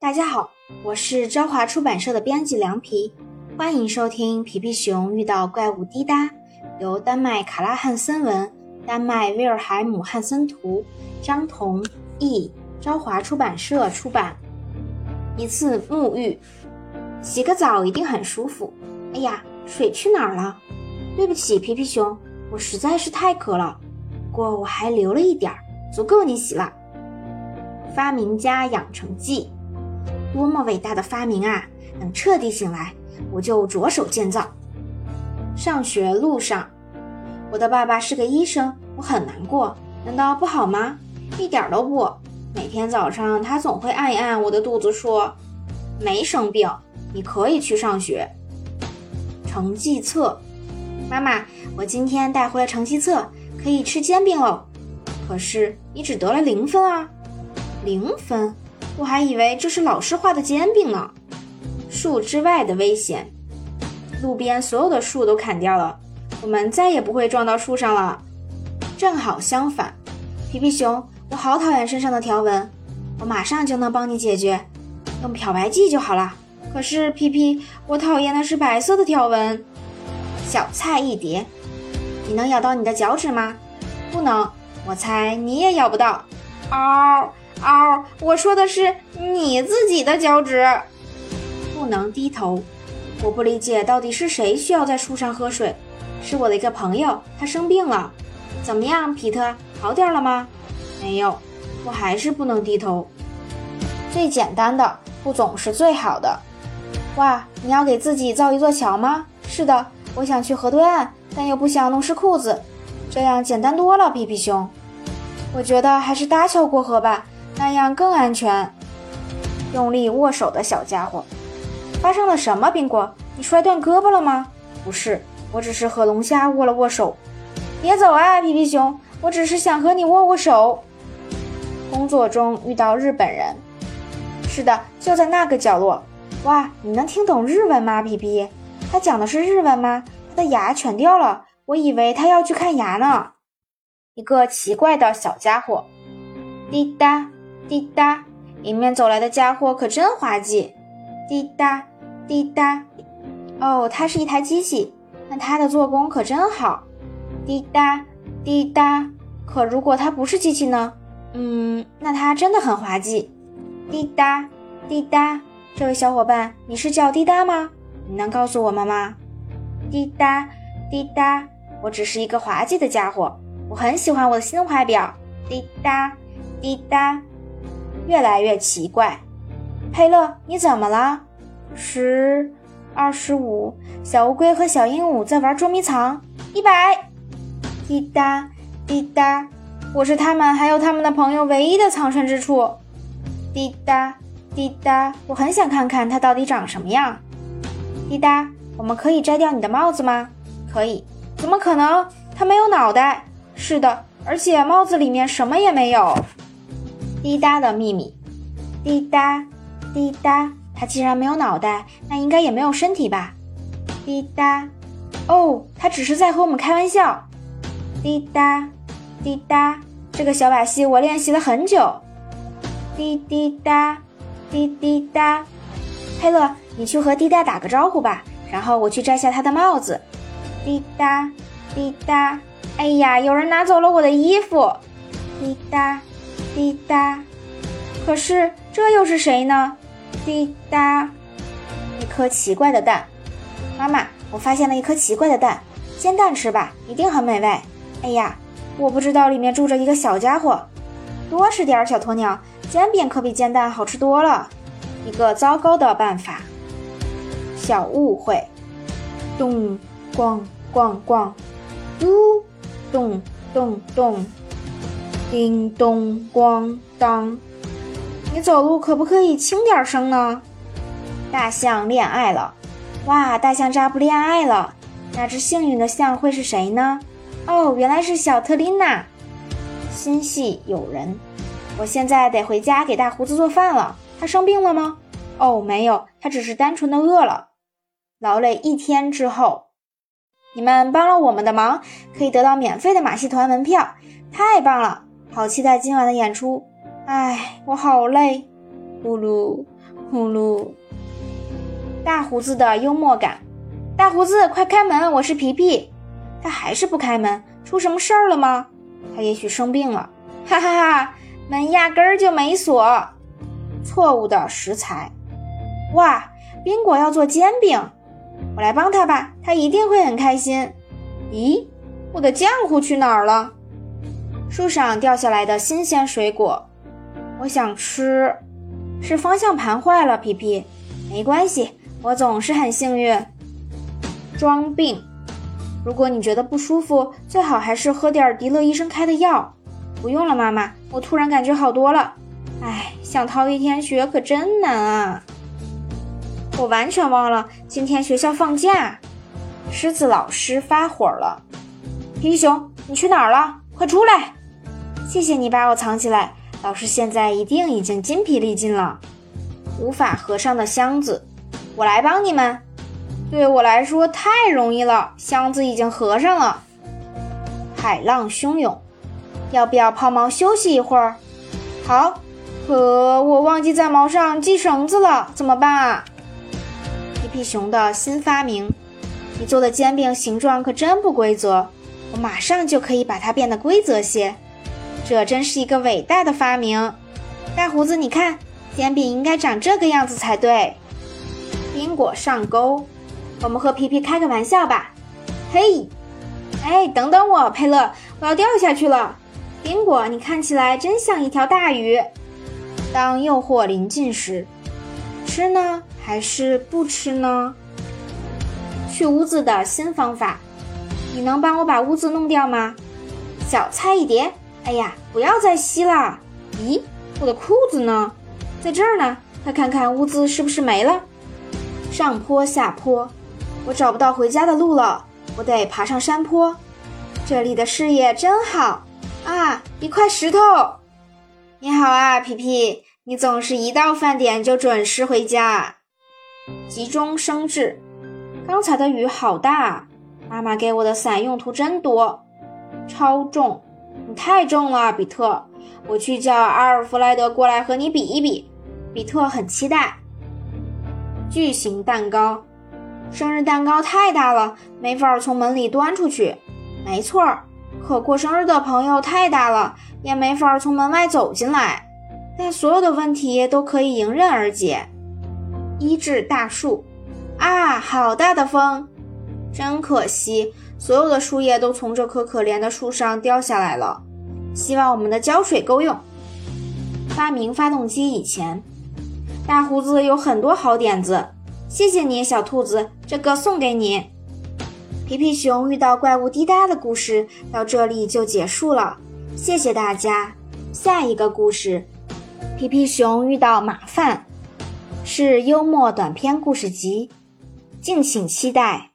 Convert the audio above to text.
大家好，我是朝华出版社的编辑凉皮，欢迎收听《皮皮熊遇到怪物滴答》，由丹麦卡拉汉森文、丹麦威尔海姆汉森图、张彤译，朝华出版社出版。一次沐浴，洗个澡一定很舒服。哎呀，水去哪儿了？对不起，皮皮熊，我实在是太渴了。不过我还留了一点儿，足够你洗了。发明家养成记，多么伟大的发明啊！等彻底醒来，我就着手建造。上学路上，我的爸爸是个医生，我很难过。难道不好吗？一点都不。每天早上，他总会按一按我的肚子，说：“没生病，你可以去上学。”成绩册，妈妈，我今天带回了成绩册，可以吃煎饼喽。可是你只得了零分啊！零分，我还以为这是老师画的煎饼呢。树之外的危险，路边所有的树都砍掉了，我们再也不会撞到树上了。正好相反，皮皮熊，我好讨厌身上的条纹，我马上就能帮你解决，用漂白剂就好了。可是皮皮，我讨厌的是白色的条纹。小菜一碟，你能咬到你的脚趾吗？不能，我猜你也咬不到。嗷！嗷！我说的是你自己的脚趾，不能低头。我不理解到底是谁需要在树上喝水，是我的一个朋友，他生病了。怎么样，皮特，好点了吗？没有，我还是不能低头。最简单的不总是最好的。哇，你要给自己造一座桥吗？是的，我想去河对岸，但又不想弄湿裤子，这样简单多了。皮皮熊，我觉得还是搭桥过河吧。那样更安全。用力握手的小家伙，发生了什么？宾果，你摔断胳膊了吗？不是，我只是和龙虾握了握手。别走啊，皮皮熊，我只是想和你握握手。工作中遇到日本人，是的，就在那个角落。哇，你能听懂日文吗，皮皮？他讲的是日文吗？他的牙全掉了，我以为他要去看牙呢。一个奇怪的小家伙，滴答。滴答，迎面走来的家伙可真滑稽。滴答，滴答。哦，它是一台机器，那它的做工可真好。滴答，滴答。可如果它不是机器呢？嗯，那它真的很滑稽。滴答，滴答。这位小伙伴，你是叫滴答吗？你能告诉我们吗？滴答，滴答。我只是一个滑稽的家伙，我很喜欢我的新怀表。滴答，滴答。越来越奇怪，佩勒，你怎么了？十、二十五，小乌龟和小鹦鹉在玩捉迷藏。一百，滴答滴答，我是他们还有他们的朋友唯一的藏身之处。滴答滴答，我很想看看它到底长什么样。滴答，我们可以摘掉你的帽子吗？可以。怎么可能？它没有脑袋。是的，而且帽子里面什么也没有。滴答的秘密，滴答，滴答。它既然没有脑袋，那应该也没有身体吧？滴答。哦，它只是在和我们开玩笑。滴答，滴答。这个小把戏我练习了很久。滴滴答，滴滴答。佩勒，你去和滴答打个招呼吧，然后我去摘下他的帽子。滴答，滴答。哎呀，有人拿走了我的衣服。滴答。滴答，可是这又是谁呢？滴答，一颗奇怪的蛋。妈妈，我发现了一颗奇怪的蛋，煎蛋吃吧，一定很美味。哎呀，我不知道里面住着一个小家伙。多吃点，小鸵鸟，煎饼可比煎蛋好吃多了。一个糟糕的办法。小误会。咚咣咣咣，嘟咚咚咚。叮咚咣当，你走路可不可以轻点声呢？大象恋爱了，哇！大象扎布恋爱了，那只幸运的象会是谁呢？哦，原来是小特琳娜。心系友人，我现在得回家给大胡子做饭了。他生病了吗？哦，没有，他只是单纯的饿了。劳累一天之后，你们帮了我们的忙，可以得到免费的马戏团门票，太棒了！好期待今晚的演出，唉，我好累。呼噜呼噜。大胡子的幽默感，大胡子快开门，我是皮皮。他还是不开门，出什么事儿了吗？他也许生病了。哈哈哈，门压根儿就没锁。错误的食材。哇，宾果要做煎饼，我来帮他吧，他一定会很开心。咦，我的浆糊去哪儿了？树上掉下来的新鲜水果，我想吃。是方向盘坏了，皮皮。没关系，我总是很幸运。装病。如果你觉得不舒服，最好还是喝点迪乐医生开的药。不用了，妈妈，我突然感觉好多了。哎，想逃一天学可真难啊！我完全忘了今天学校放假。狮子老师发火了：“皮皮熊，你去哪儿了？快出来！谢谢你把我藏起来。老师现在一定已经筋疲力尽了，无法合上的箱子，我来帮你们。对我来说太容易了，箱子已经合上了。海浪汹涌，要不要抛锚休息一会儿？好。可我忘记在锚上系绳子了，怎么办啊？皮皮熊的新发明，你做的煎饼形状可真不规则，我马上就可以把它变得规则些。这真是一个伟大的发明。大胡子，你看，煎饼应该长这个样子才对。宾果上钩，我们和皮皮开个玩笑吧。嘿，哎，等等我，佩勒，我要掉下去了。宾果，你看起来真像一条大鱼。当诱惑临近时，吃呢还是不吃呢？去污渍的新方法，你能帮我把污渍弄掉吗？小菜一碟。哎呀，不要再吸了！咦，我的裤子呢？在这儿呢，快看看污渍是不是没了？上坡下坡，我找不到回家的路了，我得爬上山坡。这里的视野真好啊！一块石头。你好啊，皮皮，你总是一到饭点就准时回家。急中生智，刚才的雨好大，妈妈给我的伞用途真多。超重，你太重了，比特。我去叫阿尔弗莱德过来和你比一比。比特很期待。巨型蛋糕，生日蛋糕太大了，没法从门里端出去。没错儿。可过生日的朋友太大了，也没法从门外走进来。但所有的问题都可以迎刃而解。医治大树啊，好大的风！真可惜，所有的树叶都从这棵可怜的树上掉下来了。希望我们的浇水够用。发明发动机以前，大胡子有很多好点子。谢谢你，小兔子，这个送给你。皮皮熊遇到怪物滴答的故事到这里就结束了，谢谢大家。下一个故事，皮皮熊遇到马饭，是幽默短篇故事集，敬请期待。